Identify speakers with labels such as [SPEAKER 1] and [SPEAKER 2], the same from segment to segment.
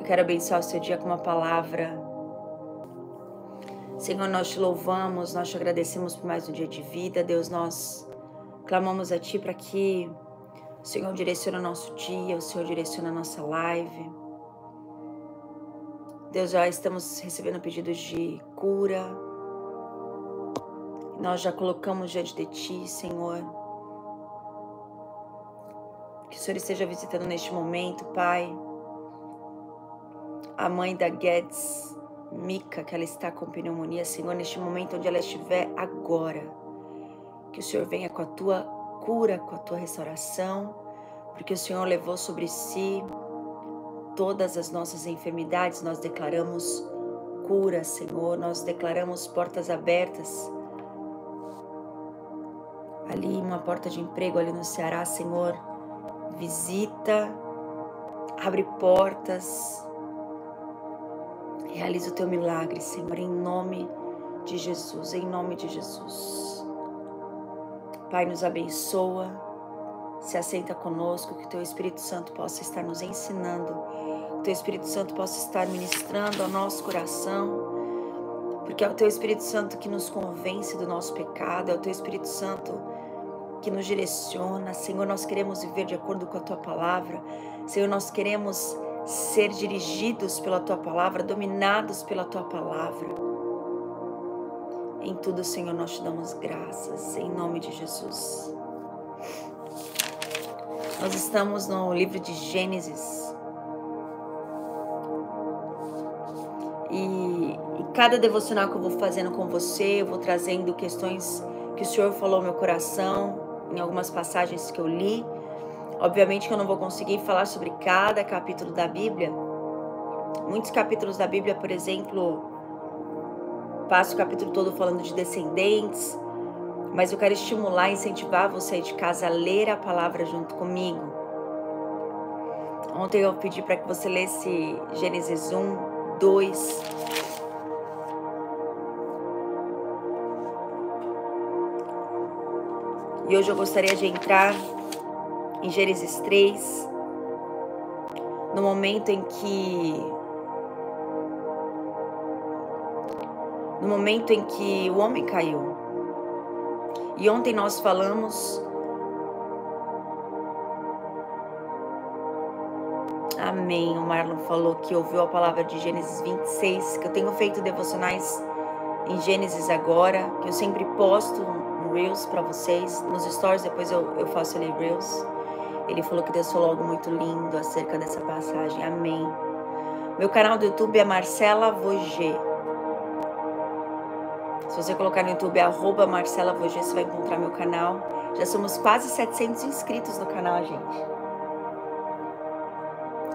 [SPEAKER 1] Eu quero abençoar o seu dia com uma palavra. Senhor, nós te louvamos, nós te agradecemos por mais um dia de vida. Deus, nós clamamos a Ti para que o Senhor direcione o nosso dia, o Senhor direcione a nossa live. Deus, já estamos recebendo pedidos de cura. Nós já colocamos diante de Ti, Senhor. Que o Senhor esteja visitando neste momento, Pai. A mãe da Guedes, Mica, que ela está com pneumonia, Senhor, neste momento onde ela estiver agora. Que o Senhor venha com a tua cura, com a tua restauração, porque o Senhor levou sobre si todas as nossas enfermidades, nós declaramos cura, Senhor, nós declaramos portas abertas. Ali, uma porta de emprego ali no Ceará, Senhor, visita, abre portas, realiza o teu milagre, Senhor, em nome de Jesus, em nome de Jesus. Pai, nos abençoa se assenta conosco, que teu Espírito Santo possa estar nos ensinando, que teu Espírito Santo possa estar ministrando ao nosso coração, porque é o teu Espírito Santo que nos convence do nosso pecado, é o teu Espírito Santo que nos direciona. Senhor, nós queremos viver de acordo com a tua palavra. Senhor, nós queremos ser dirigidos pela tua palavra, dominados pela tua palavra. Em tudo, Senhor, nós te damos graças, em nome de Jesus. Nós estamos no livro de Gênesis. E, e, cada devocional que eu vou fazendo com você, eu vou trazendo questões que o Senhor falou no meu coração, em algumas passagens que eu li. Obviamente que eu não vou conseguir falar sobre cada capítulo da Bíblia. Muitos capítulos da Bíblia, por exemplo, passo o capítulo todo falando de descendentes, mas eu quero estimular incentivar você de casa a ler a palavra junto comigo. Ontem eu pedi para que você lesse Gênesis 1, 2. E hoje eu gostaria de entrar em Gênesis 3, no momento em que no momento em que o homem caiu. E ontem nós falamos. Amém. O Marlon falou que ouviu a palavra de Gênesis 26, que eu tenho feito devocionais em Gênesis agora, que eu sempre posto no Reels para vocês, nos stories, depois eu, eu faço ali Reels. Ele falou que Deus falou algo muito lindo acerca dessa passagem. Amém. Meu canal do YouTube é Marcela Voger. Se você colocar no YouTube arroba Marcela Voger, você vai encontrar meu canal. Já somos quase 700 inscritos no canal, gente.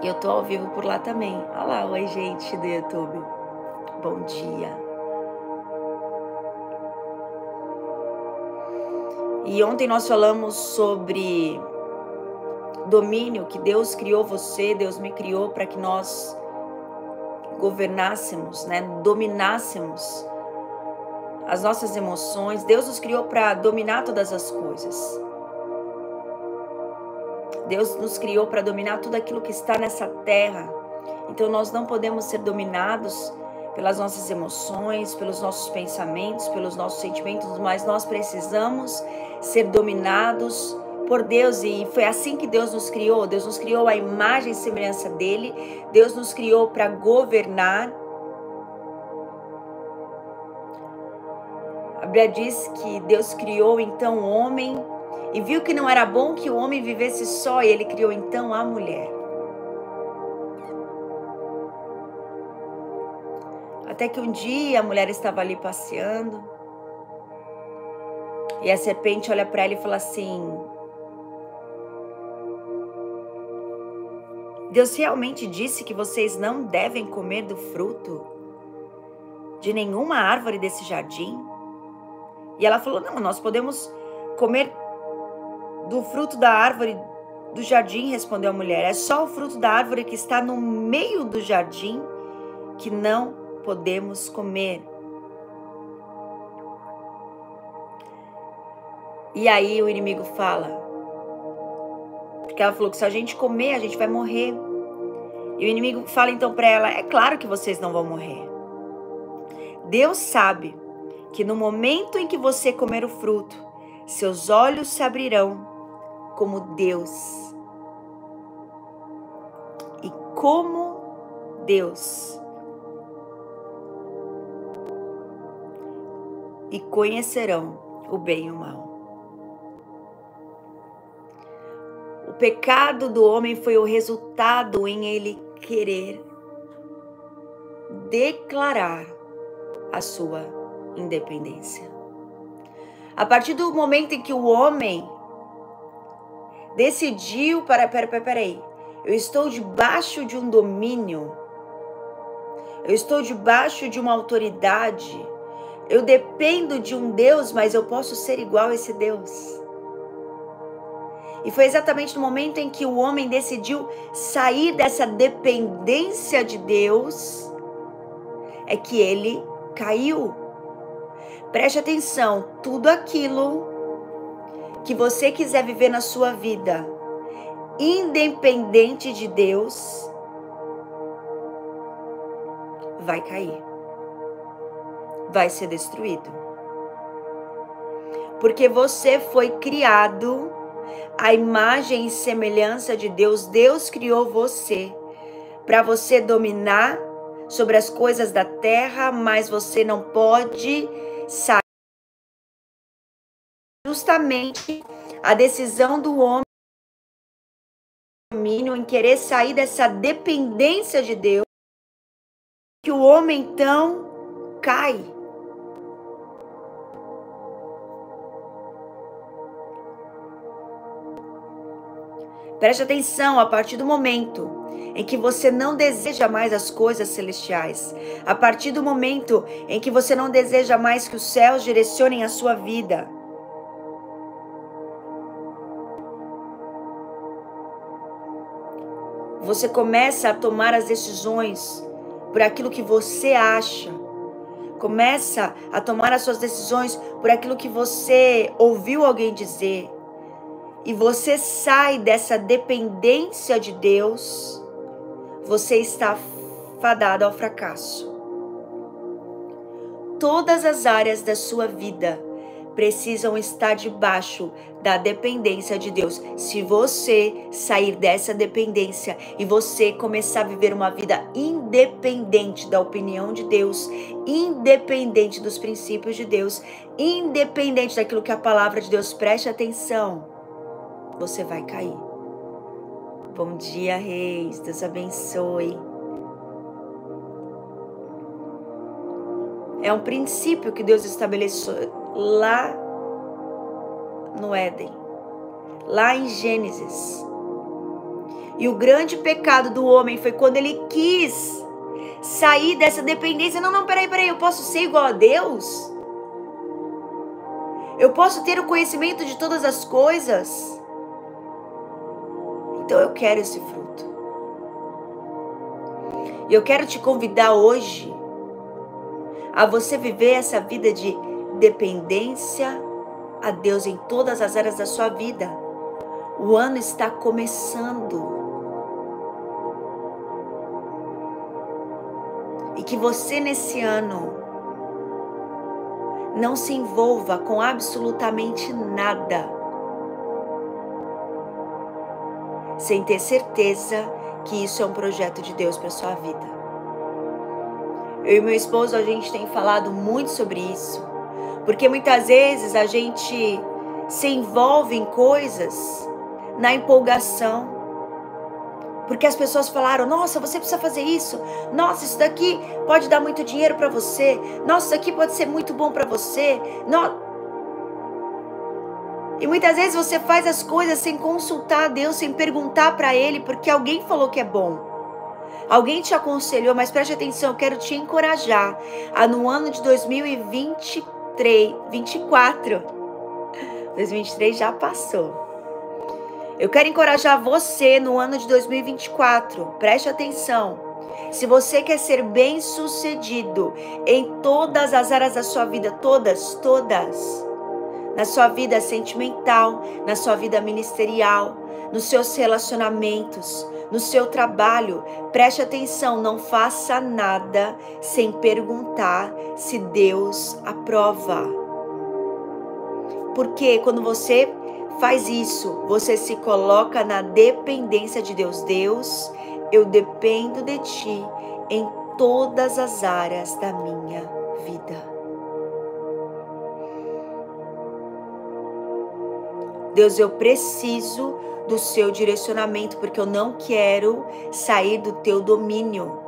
[SPEAKER 1] E eu tô ao vivo por lá também. Olha lá, oi gente do YouTube. Bom dia. E ontem nós falamos sobre domínio que Deus criou você, Deus me criou para que nós governássemos, né, dominássemos as nossas emoções. Deus nos criou para dominar todas as coisas. Deus nos criou para dominar tudo aquilo que está nessa terra. Então nós não podemos ser dominados pelas nossas emoções, pelos nossos pensamentos, pelos nossos sentimentos, mas nós precisamos ser dominados por Deus e foi assim que Deus nos criou. Deus nos criou a imagem e semelhança dele. Deus nos criou para governar Bíblia diz que Deus criou então o homem e viu que não era bom que o homem vivesse só, e ele criou então a mulher. Até que um dia a mulher estava ali passeando e a serpente olha para ela e fala assim: Deus realmente disse que vocês não devem comer do fruto de nenhuma árvore desse jardim? E ela falou: Não, nós podemos comer do fruto da árvore do jardim, respondeu a mulher. É só o fruto da árvore que está no meio do jardim que não podemos comer. E aí o inimigo fala, porque ela falou que se a gente comer, a gente vai morrer. E o inimigo fala então para ela: é claro que vocês não vão morrer. Deus sabe que no momento em que você comer o fruto, seus olhos se abrirão como Deus. E como Deus. E conhecerão o bem e o mal. Pecado do homem foi o resultado em ele querer declarar a sua independência. A partir do momento em que o homem decidiu para pera, pera, peraí, eu estou debaixo de um domínio, eu estou debaixo de uma autoridade, eu dependo de um Deus, mas eu posso ser igual a esse Deus. E foi exatamente no momento em que o homem decidiu sair dessa dependência de Deus, é que ele caiu. Preste atenção, tudo aquilo que você quiser viver na sua vida, independente de Deus, vai cair. Vai ser destruído. Porque você foi criado a imagem e semelhança de Deus. Deus criou você para você dominar sobre as coisas da terra, mas você não pode sair. Justamente a decisão do homem em querer sair dessa dependência de Deus, que o homem então cai. Preste atenção, a partir do momento em que você não deseja mais as coisas celestiais, a partir do momento em que você não deseja mais que os céus direcionem a sua vida, você começa a tomar as decisões por aquilo que você acha. Começa a tomar as suas decisões por aquilo que você ouviu alguém dizer e você sai dessa dependência de Deus, você está fadado ao fracasso. Todas as áreas da sua vida precisam estar debaixo da dependência de Deus. Se você sair dessa dependência e você começar a viver uma vida independente da opinião de Deus, independente dos princípios de Deus, independente daquilo que a palavra de Deus preste atenção, você vai cair. Bom dia, reis. Deus abençoe. É um princípio que Deus estabeleceu lá no Éden, lá em Gênesis. E o grande pecado do homem foi quando ele quis sair dessa dependência. Não, não, peraí, peraí, eu posso ser igual a Deus? Eu posso ter o conhecimento de todas as coisas? Então eu quero esse fruto. E eu quero te convidar hoje a você viver essa vida de dependência a Deus em todas as áreas da sua vida. O ano está começando. E que você nesse ano não se envolva com absolutamente nada sem ter certeza que isso é um projeto de Deus para sua vida. Eu e meu esposo a gente tem falado muito sobre isso, porque muitas vezes a gente se envolve em coisas na empolgação. Porque as pessoas falaram: "Nossa, você precisa fazer isso. Nossa, isso daqui pode dar muito dinheiro para você. Nossa, isso aqui pode ser muito bom para você." No... E muitas vezes você faz as coisas sem consultar a Deus, sem perguntar para Ele, porque alguém falou que é bom. Alguém te aconselhou, mas preste atenção, eu quero te encorajar a no ano de 2023, 24. 2023 já passou. Eu quero encorajar você no ano de 2024. Preste atenção. Se você quer ser bem-sucedido em todas as áreas da sua vida, todas, todas, na sua vida sentimental, na sua vida ministerial, nos seus relacionamentos, no seu trabalho. Preste atenção, não faça nada sem perguntar se Deus aprova. Porque quando você faz isso, você se coloca na dependência de Deus. Deus, eu dependo de ti em todas as áreas da minha vida. Deus, eu preciso do seu direcionamento, porque eu não quero sair do teu domínio.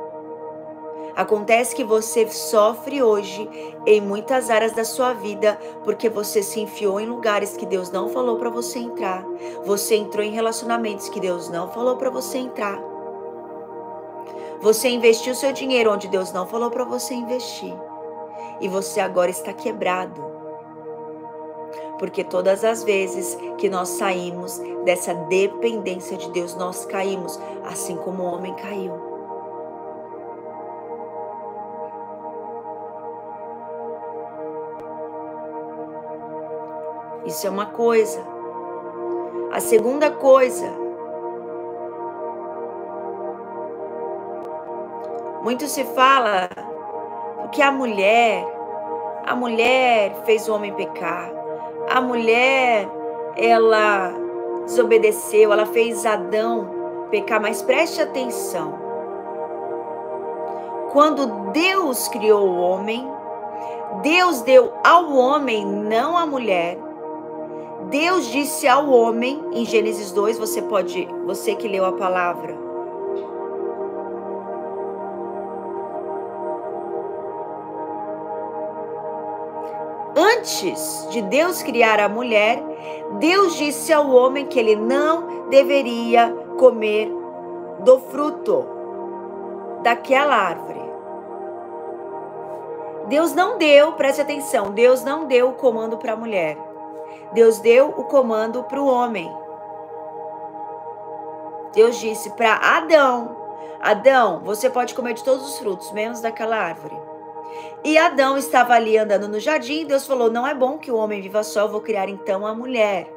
[SPEAKER 1] Acontece que você sofre hoje em muitas áreas da sua vida porque você se enfiou em lugares que Deus não falou para você entrar. Você entrou em relacionamentos que Deus não falou para você entrar. Você investiu seu dinheiro onde Deus não falou para você investir. E você agora está quebrado porque todas as vezes que nós saímos dessa dependência de Deus, nós caímos, assim como o homem caiu. Isso é uma coisa. A segunda coisa, muito se fala que a mulher, a mulher fez o homem pecar a mulher, ela desobedeceu, ela fez Adão pecar, mas preste atenção. Quando Deus criou o homem, Deus deu ao homem, não à mulher. Deus disse ao homem, em Gênesis 2, você pode, você que leu a palavra, antes de Deus criar a mulher, Deus disse ao homem que ele não deveria comer do fruto daquela árvore. Deus não deu, preste atenção, Deus não deu o comando para a mulher. Deus deu o comando para o homem. Deus disse para Adão: Adão, você pode comer de todos os frutos, menos daquela árvore. E Adão estava ali andando no jardim, Deus falou: Não é bom que o homem viva só, eu vou criar então a mulher.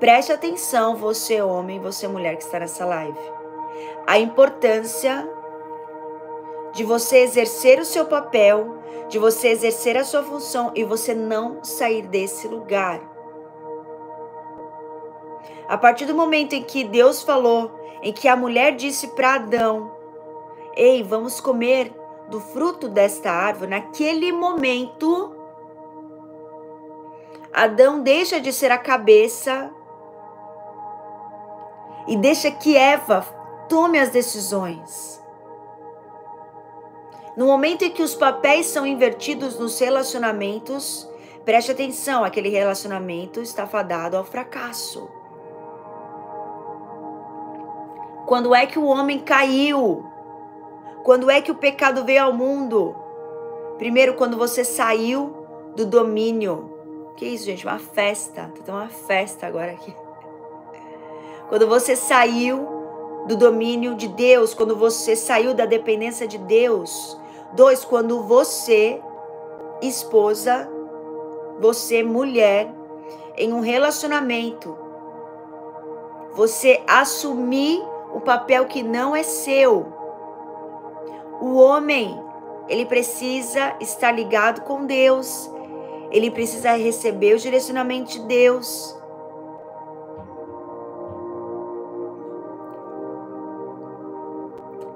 [SPEAKER 1] Preste atenção, você homem, você mulher que está nessa live. A importância de você exercer o seu papel, de você exercer a sua função e você não sair desse lugar. A partir do momento em que Deus falou, em que a mulher disse para Adão: Ei, vamos comer do fruto desta árvore, naquele momento, Adão deixa de ser a cabeça e deixa que Eva tome as decisões. No momento em que os papéis são invertidos nos relacionamentos, preste atenção, aquele relacionamento está fadado ao fracasso. Quando é que o homem caiu? Quando é que o pecado veio ao mundo? Primeiro, quando você saiu do domínio. Que isso, gente? Uma festa. Tô tendo uma festa agora aqui. Quando você saiu do domínio de Deus, quando você saiu da dependência de Deus. Dois, quando você, esposa, você, mulher, em um relacionamento, você assumir o papel que não é seu o homem, ele precisa estar ligado com Deus. Ele precisa receber o direcionamento de Deus.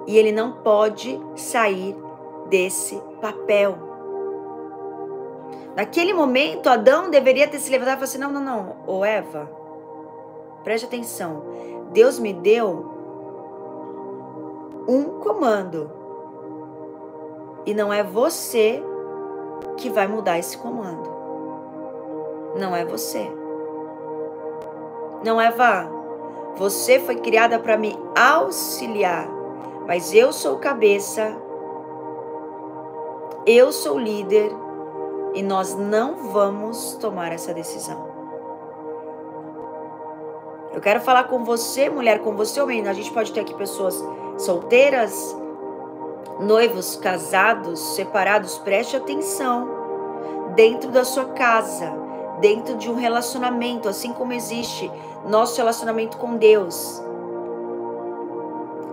[SPEAKER 1] E ele não pode sair desse papel. Naquele momento, Adão deveria ter se levantado e falado assim: não, não, não, ô Eva, preste atenção. Deus me deu um comando. E não é você que vai mudar esse comando. Não é você. Não é vá. Você foi criada para me auxiliar, mas eu sou cabeça. Eu sou líder e nós não vamos tomar essa decisão. Eu quero falar com você, mulher, com você, homem. A gente pode ter aqui pessoas solteiras, Noivos, casados, separados, preste atenção. Dentro da sua casa, dentro de um relacionamento, assim como existe nosso relacionamento com Deus.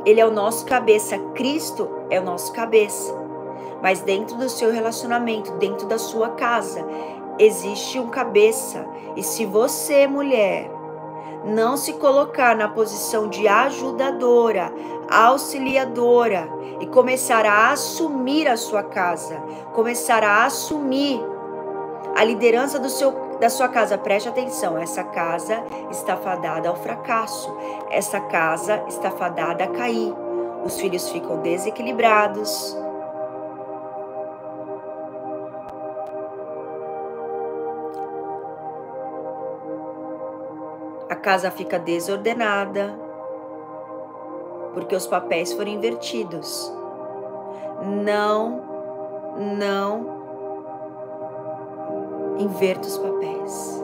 [SPEAKER 1] Ele é o nosso cabeça, Cristo é o nosso cabeça. Mas dentro do seu relacionamento, dentro da sua casa, existe um cabeça. E se você, mulher, não se colocar na posição de ajudadora, auxiliadora e começar a assumir a sua casa, começar a assumir a liderança do seu da sua casa, preste atenção, essa casa está fadada ao fracasso. Essa casa está fadada a cair. Os filhos ficam desequilibrados, a casa fica desordenada, porque os papéis foram invertidos. Não, não inverta os papéis.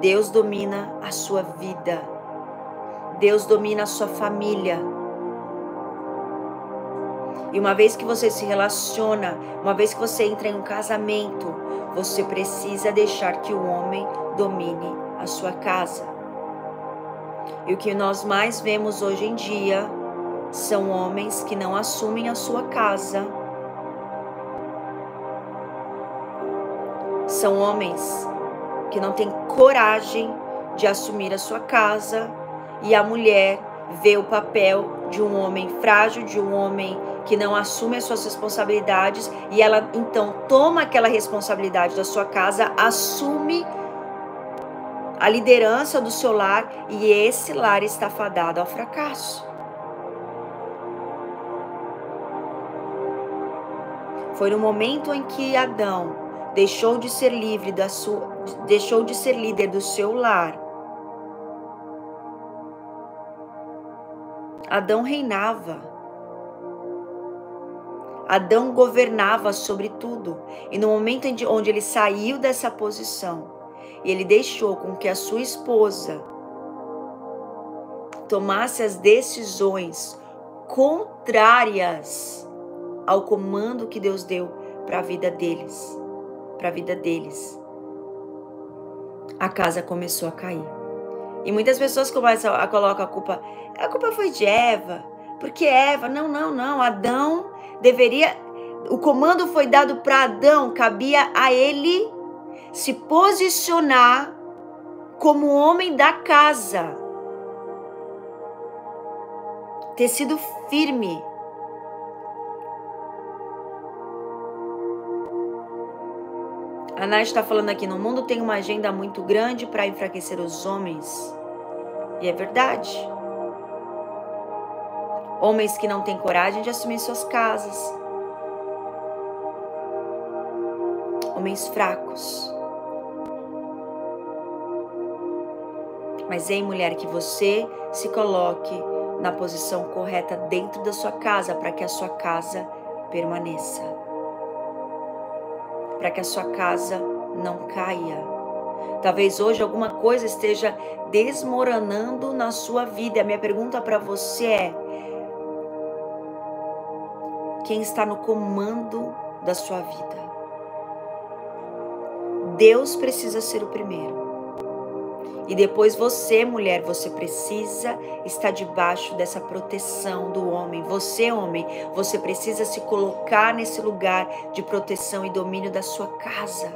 [SPEAKER 1] Deus domina a sua vida. Deus domina a sua família. E uma vez que você se relaciona, uma vez que você entra em um casamento, você precisa deixar que o homem domine a sua casa. E o que nós mais vemos hoje em dia são homens que não assumem a sua casa. São homens que não têm coragem de assumir a sua casa e a mulher vê o papel de um homem frágil, de um homem que não assume as suas responsabilidades e ela então toma aquela responsabilidade da sua casa, assume a liderança do seu lar e esse lar está fadado ao fracasso. Foi no momento em que Adão deixou de ser livre da sua, deixou de ser líder do seu lar. Adão reinava. Adão governava sobre tudo. E no momento onde ele saiu dessa posição, e ele deixou com que a sua esposa tomasse as decisões contrárias ao comando que Deus deu para a vida deles, para a vida deles. A casa começou a cair. E muitas pessoas começam a colocar a culpa, a culpa foi de Eva, porque Eva, não, não, não, Adão deveria o comando foi dado para Adão, cabia a ele se posicionar como homem da casa. Ter sido firme. A Nath está falando aqui: no mundo tem uma agenda muito grande para enfraquecer os homens. E é verdade. Homens que não têm coragem de assumir suas casas. Homens fracos. Mas, em mulher, que você se coloque na posição correta dentro da sua casa para que a sua casa permaneça. Para que a sua casa não caia. Talvez hoje alguma coisa esteja desmoronando na sua vida. A minha pergunta para você é: quem está no comando da sua vida? Deus precisa ser o primeiro. E depois você, mulher, você precisa estar debaixo dessa proteção do homem. Você, homem, você precisa se colocar nesse lugar de proteção e domínio da sua casa.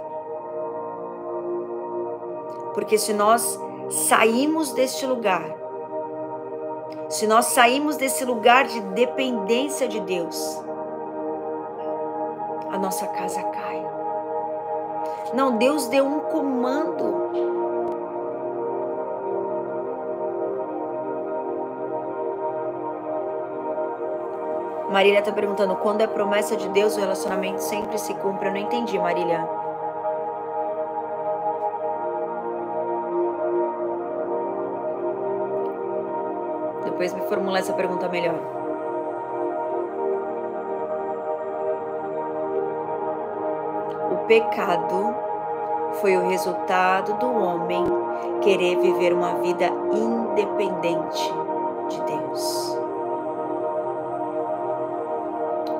[SPEAKER 1] Porque se nós saímos deste lugar, se nós saímos desse lugar de dependência de Deus, a nossa casa cai. Não, Deus deu um comando Marília está perguntando quando é promessa de Deus o relacionamento sempre se cumpre. Eu não entendi, Marília. Depois me formula essa pergunta melhor. O pecado foi o resultado do homem querer viver uma vida independente de Deus.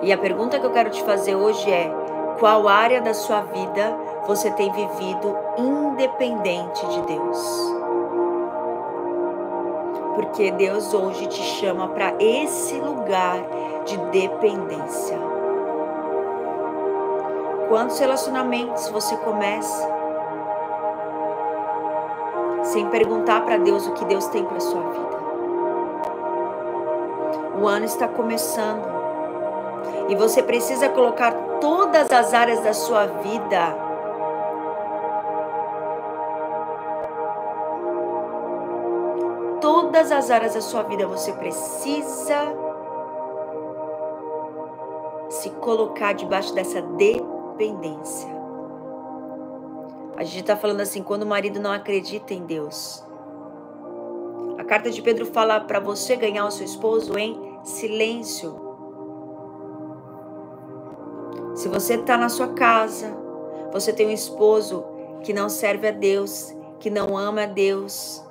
[SPEAKER 1] E a pergunta que eu quero te fazer hoje é: qual área da sua vida você tem vivido independente de Deus. Porque Deus hoje te chama para esse lugar de dependência. Quantos relacionamentos você começa sem perguntar para Deus o que Deus tem para sua vida? O ano está começando e você precisa colocar todas as áreas da sua vida todas as áreas da sua vida você precisa se colocar debaixo dessa dependência. A gente está falando assim, quando o marido não acredita em Deus. A carta de Pedro fala para você ganhar o seu esposo em silêncio. Se você está na sua casa, você tem um esposo que não serve a Deus, que não ama a Deus,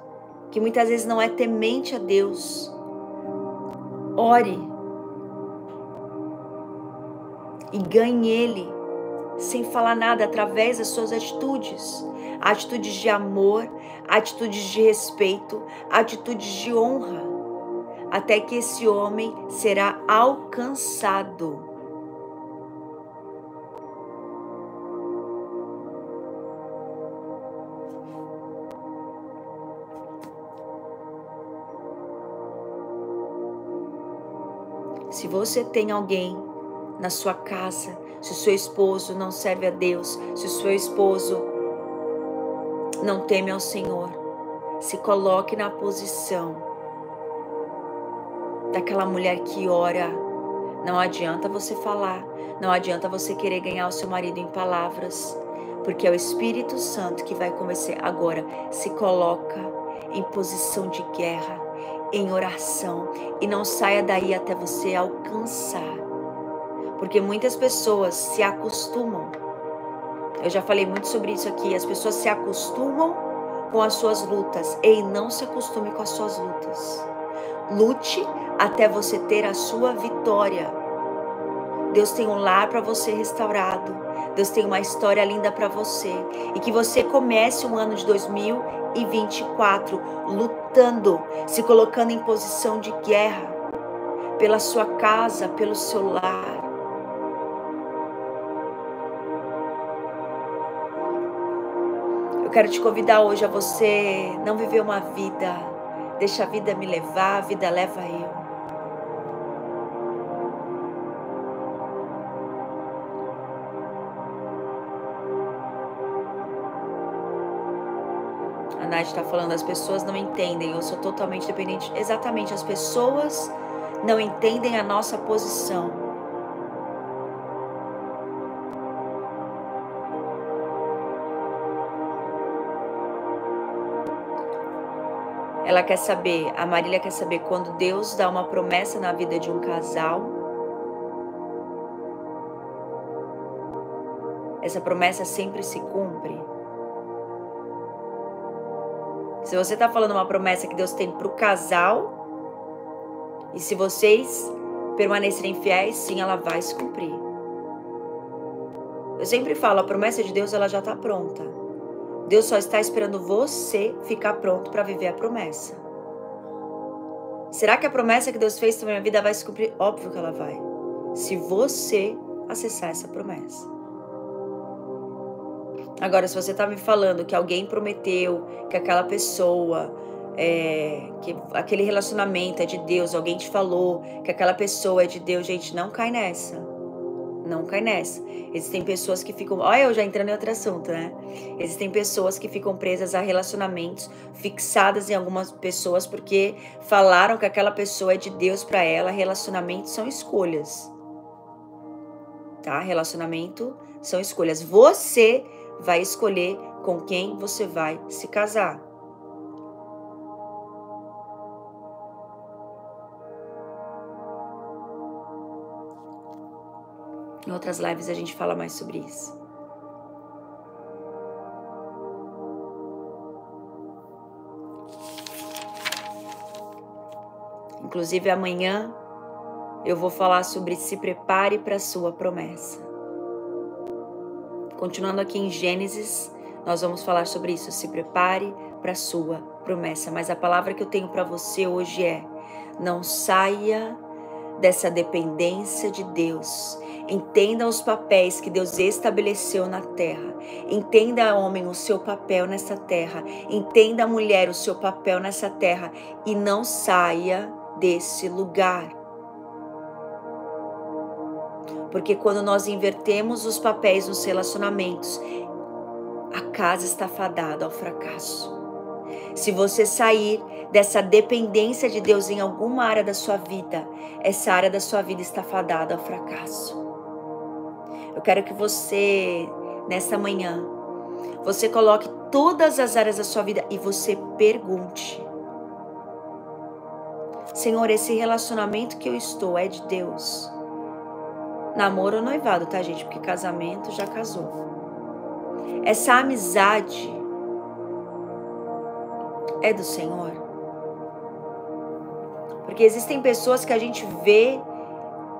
[SPEAKER 1] que muitas vezes não é temente a Deus, ore e ganhe ele sem falar nada através das suas atitudes, atitudes de amor, atitudes de respeito, atitudes de honra, até que esse homem será alcançado. Você tem alguém na sua casa, se o seu esposo não serve a Deus, se o seu esposo não teme ao Senhor, se coloque na posição daquela mulher que ora. Não adianta você falar, não adianta você querer ganhar o seu marido em palavras, porque é o Espírito Santo que vai convencer. Agora, se coloca em posição de guerra, em oração e não saia daí até você alcançar. Porque muitas pessoas se acostumam. Eu já falei muito sobre isso aqui. As pessoas se acostumam com as suas lutas. Ei, não se acostume com as suas lutas. Lute até você ter a sua vitória. Deus tem um lar para você restaurado. Deus tem uma história linda para você. E que você comece um ano de 2024 lutando, se colocando em posição de guerra pela sua casa, pelo seu lar. Eu quero te convidar hoje a você não viver uma vida, deixa a vida me levar, a vida leva eu. A Nath está falando, as pessoas não entendem, eu sou totalmente dependente. Exatamente, as pessoas não entendem a nossa posição. Ela quer saber, a Marília quer saber quando Deus dá uma promessa na vida de um casal. Essa promessa sempre se cumpre. Se você está falando uma promessa que Deus tem para o casal, e se vocês permanecerem fiéis, sim, ela vai se cumprir. Eu sempre falo, a promessa de Deus ela já está pronta. Deus só está esperando você ficar pronto para viver a promessa. Será que a promessa que Deus fez na minha vida vai se cumprir? Óbvio que ela vai. Se você acessar essa promessa. Agora, se você está me falando que alguém prometeu que aquela pessoa, é, que aquele relacionamento é de Deus, alguém te falou que aquela pessoa é de Deus, gente, não cai nessa. Não cai nessa. Existem pessoas que ficam. Olha, eu já entrando em outro assunto, né? Existem pessoas que ficam presas a relacionamentos, fixadas em algumas pessoas porque falaram que aquela pessoa é de Deus para ela. Relacionamentos são escolhas. Tá? Relacionamento são escolhas. Você vai escolher com quem você vai se casar. Em outras lives a gente fala mais sobre isso. Inclusive amanhã eu vou falar sobre se prepare para sua promessa Continuando aqui em Gênesis, nós vamos falar sobre isso. Se prepare para a sua promessa. Mas a palavra que eu tenho para você hoje é: não saia dessa dependência de Deus. Entenda os papéis que Deus estabeleceu na terra. Entenda, homem, o seu papel nessa terra. Entenda, mulher, o seu papel nessa terra. E não saia desse lugar. Porque quando nós invertemos os papéis nos relacionamentos, a casa está fadada ao fracasso. Se você sair dessa dependência de Deus em alguma área da sua vida, essa área da sua vida está fadada ao fracasso. Eu quero que você, nessa manhã, você coloque todas as áreas da sua vida e você pergunte: Senhor, esse relacionamento que eu estou é de Deus? Namoro ou noivado, tá, gente? Porque casamento já casou. Essa amizade é do Senhor? Porque existem pessoas que a gente vê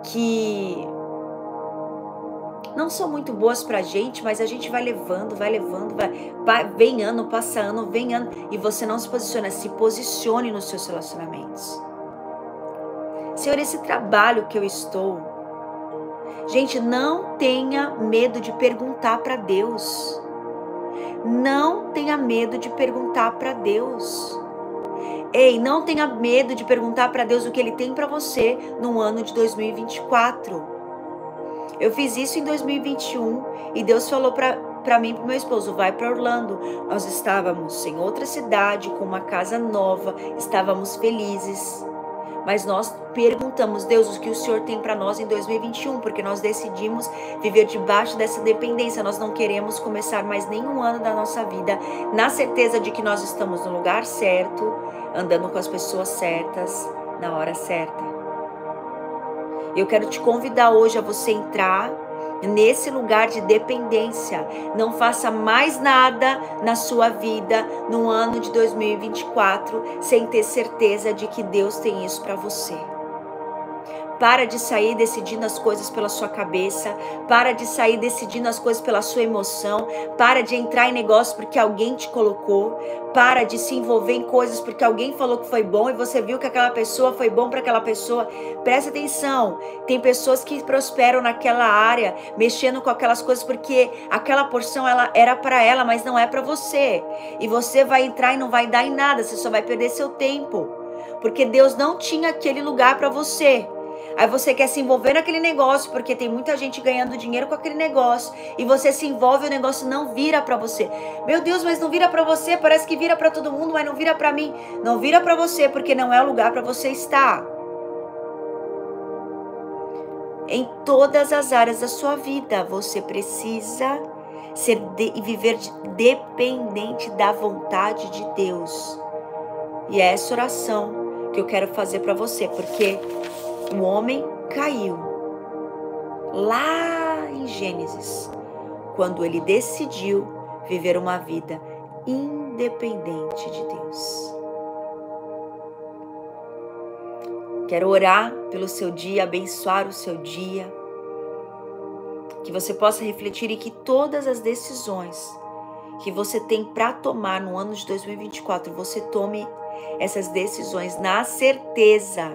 [SPEAKER 1] que não são muito boas pra gente, mas a gente vai levando, vai levando, vai, vem ano, passa ano, vem ano, e você não se posiciona, se posicione nos seus relacionamentos. Senhor, esse trabalho que eu estou, Gente, não tenha medo de perguntar para Deus. Não tenha medo de perguntar para Deus. Ei, não tenha medo de perguntar para Deus o que Ele tem para você no ano de 2024. Eu fiz isso em 2021 e Deus falou para mim e para meu esposo: vai para Orlando. Nós estávamos em outra cidade, com uma casa nova, estávamos felizes mas nós perguntamos, Deus, o que o Senhor tem para nós em 2021, porque nós decidimos viver debaixo dessa dependência. Nós não queremos começar mais nenhum ano da nossa vida na certeza de que nós estamos no lugar certo, andando com as pessoas certas, na hora certa. Eu quero te convidar hoje a você entrar nesse lugar de dependência. Não faça mais nada na sua vida no ano de 2024 sem ter certeza de que Deus tem isso para você. Para de sair decidindo as coisas pela sua cabeça. Para de sair decidindo as coisas pela sua emoção. Para de entrar em negócio porque alguém te colocou. Para de se envolver em coisas porque alguém falou que foi bom e você viu que aquela pessoa foi bom para aquela pessoa. Presta atenção. Tem pessoas que prosperam naquela área, mexendo com aquelas coisas porque aquela porção ela era para ela, mas não é para você. E você vai entrar e não vai dar em nada, você só vai perder seu tempo. Porque Deus não tinha aquele lugar para você. Aí você quer se envolver naquele negócio porque tem muita gente ganhando dinheiro com aquele negócio e você se envolve, o negócio não vira para você. Meu Deus, mas não vira para você, parece que vira para todo mundo, mas não vira para mim. Não vira para você porque não é o lugar para você estar. Em todas as áreas da sua vida, você precisa ser e viver de, dependente da vontade de Deus. E é essa oração que eu quero fazer para você, porque o homem caiu lá em Gênesis, quando ele decidiu viver uma vida independente de Deus. Quero orar pelo seu dia, abençoar o seu dia, que você possa refletir e que todas as decisões que você tem para tomar no ano de 2024, você tome essas decisões na certeza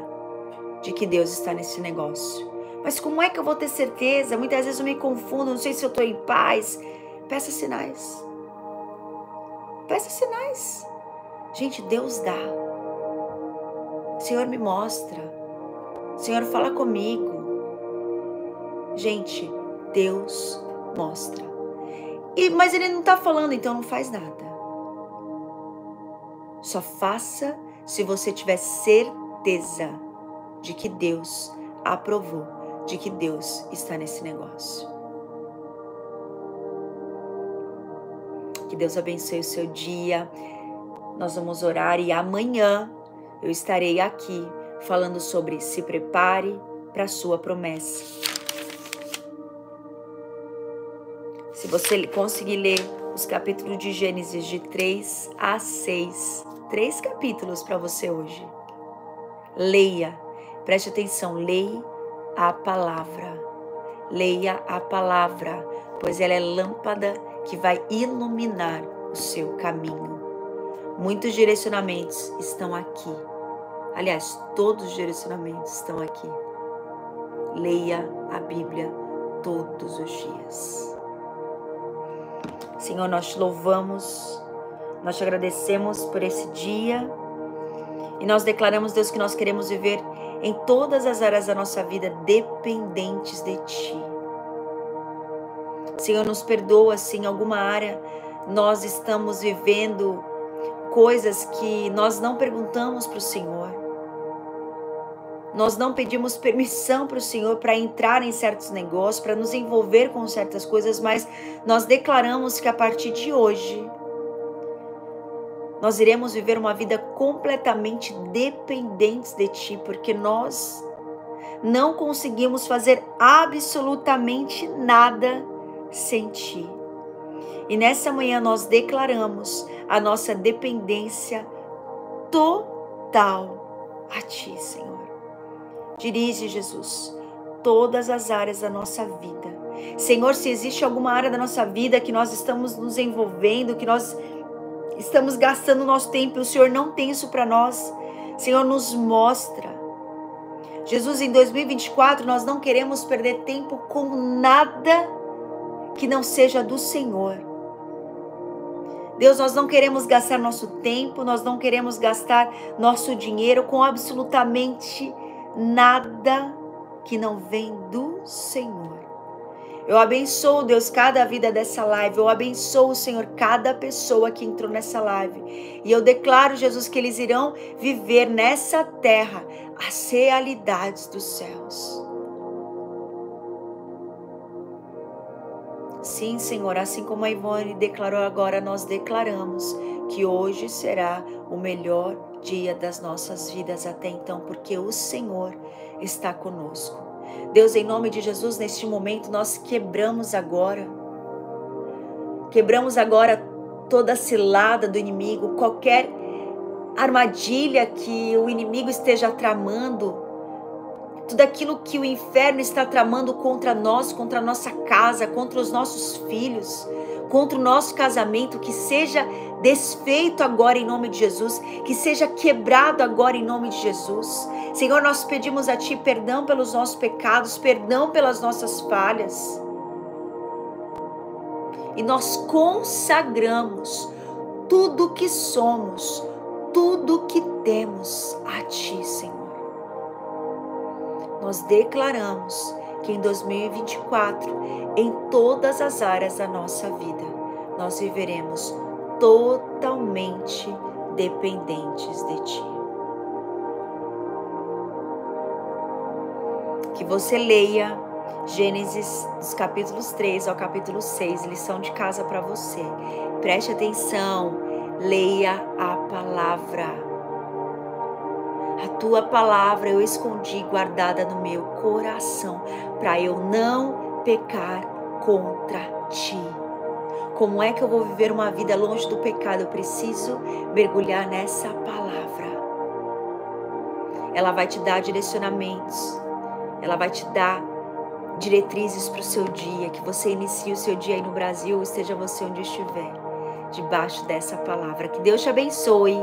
[SPEAKER 1] de que Deus está nesse negócio. Mas como é que eu vou ter certeza? Muitas vezes eu me confundo, não sei se eu estou em paz. Peça sinais. Peça sinais. Gente, Deus dá. Senhor, me mostra. Senhor, fala comigo. Gente, Deus mostra. E, mas Ele não está falando, então não faz nada. Só faça se você tiver certeza de que Deus aprovou, de que Deus está nesse negócio. Que Deus abençoe o seu dia. Nós vamos orar e amanhã eu estarei aqui falando sobre se prepare para a sua promessa. Se você conseguir ler os capítulos de Gênesis de 3 a 6, três capítulos para você hoje. Leia Preste atenção, leia a palavra. leia a palavra, pois ela é lâmpada que vai iluminar o seu caminho. Muitos direcionamentos estão aqui. Aliás, todos os direcionamentos estão aqui. Leia a Bíblia todos os dias. Senhor, nós te louvamos, nós te agradecemos por esse dia e nós declaramos, Deus, que nós queremos viver em todas as áreas da nossa vida dependentes de Ti. Senhor, nos perdoa se em alguma área nós estamos vivendo coisas que nós não perguntamos para o Senhor. Nós não pedimos permissão para o Senhor para entrar em certos negócios, para nos envolver com certas coisas, mas nós declaramos que a partir de hoje nós iremos viver uma vida completamente dependentes de Ti, porque nós não conseguimos fazer absolutamente nada sem Ti. E nessa manhã nós declaramos a nossa dependência total a Ti, Senhor. Dirige, Jesus, todas as áreas da nossa vida. Senhor, se existe alguma área da nossa vida que nós estamos nos envolvendo, que nós estamos gastando nosso tempo e o Senhor não tem isso para nós, Senhor, nos mostra. Jesus, em 2024, nós não queremos perder tempo com nada que não seja do Senhor. Deus, nós não queremos gastar nosso tempo, nós não queremos gastar nosso dinheiro com absolutamente nada que não vem do Senhor. Eu abençoo, Deus, cada vida dessa live. Eu abençoo, Senhor, cada pessoa que entrou nessa live. E eu declaro, Jesus, que eles irão viver nessa terra as realidades dos céus. Sim, Senhor, assim como a Ivone declarou agora, nós declaramos que hoje será o melhor dia das nossas vidas até então, porque o Senhor está conosco. Deus, em nome de Jesus, neste momento nós quebramos agora, quebramos agora toda a cilada do inimigo, qualquer armadilha que o inimigo esteja tramando. Tudo aquilo que o inferno está tramando contra nós, contra a nossa casa, contra os nossos filhos, contra o nosso casamento, que seja desfeito agora em nome de Jesus, que seja quebrado agora em nome de Jesus. Senhor, nós pedimos a Ti perdão pelos nossos pecados, perdão pelas nossas falhas. E nós consagramos tudo que somos, tudo que temos a Ti, Senhor nós declaramos que em 2024, em todas as áreas da nossa vida, nós viveremos totalmente dependentes de Ti. Que você leia Gênesis dos capítulos 3 ao capítulo 6, lição de casa para você. Preste atenção, leia a palavra a tua palavra eu escondi guardada no meu coração, para eu não pecar contra ti. Como é que eu vou viver uma vida longe do pecado? Eu preciso mergulhar nessa palavra. Ela vai te dar direcionamentos, ela vai te dar diretrizes para o seu dia, que você inicie o seu dia aí no Brasil, esteja você onde estiver, debaixo dessa palavra. Que Deus te abençoe.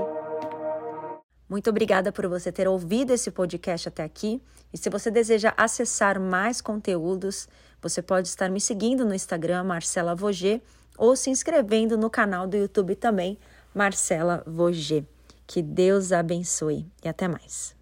[SPEAKER 1] Muito obrigada por você ter ouvido esse podcast até aqui. E se você deseja acessar mais conteúdos, você pode estar me seguindo no Instagram, Marcela Voger, ou se inscrevendo no canal do YouTube também, Marcela Voger. Que Deus abençoe e até mais.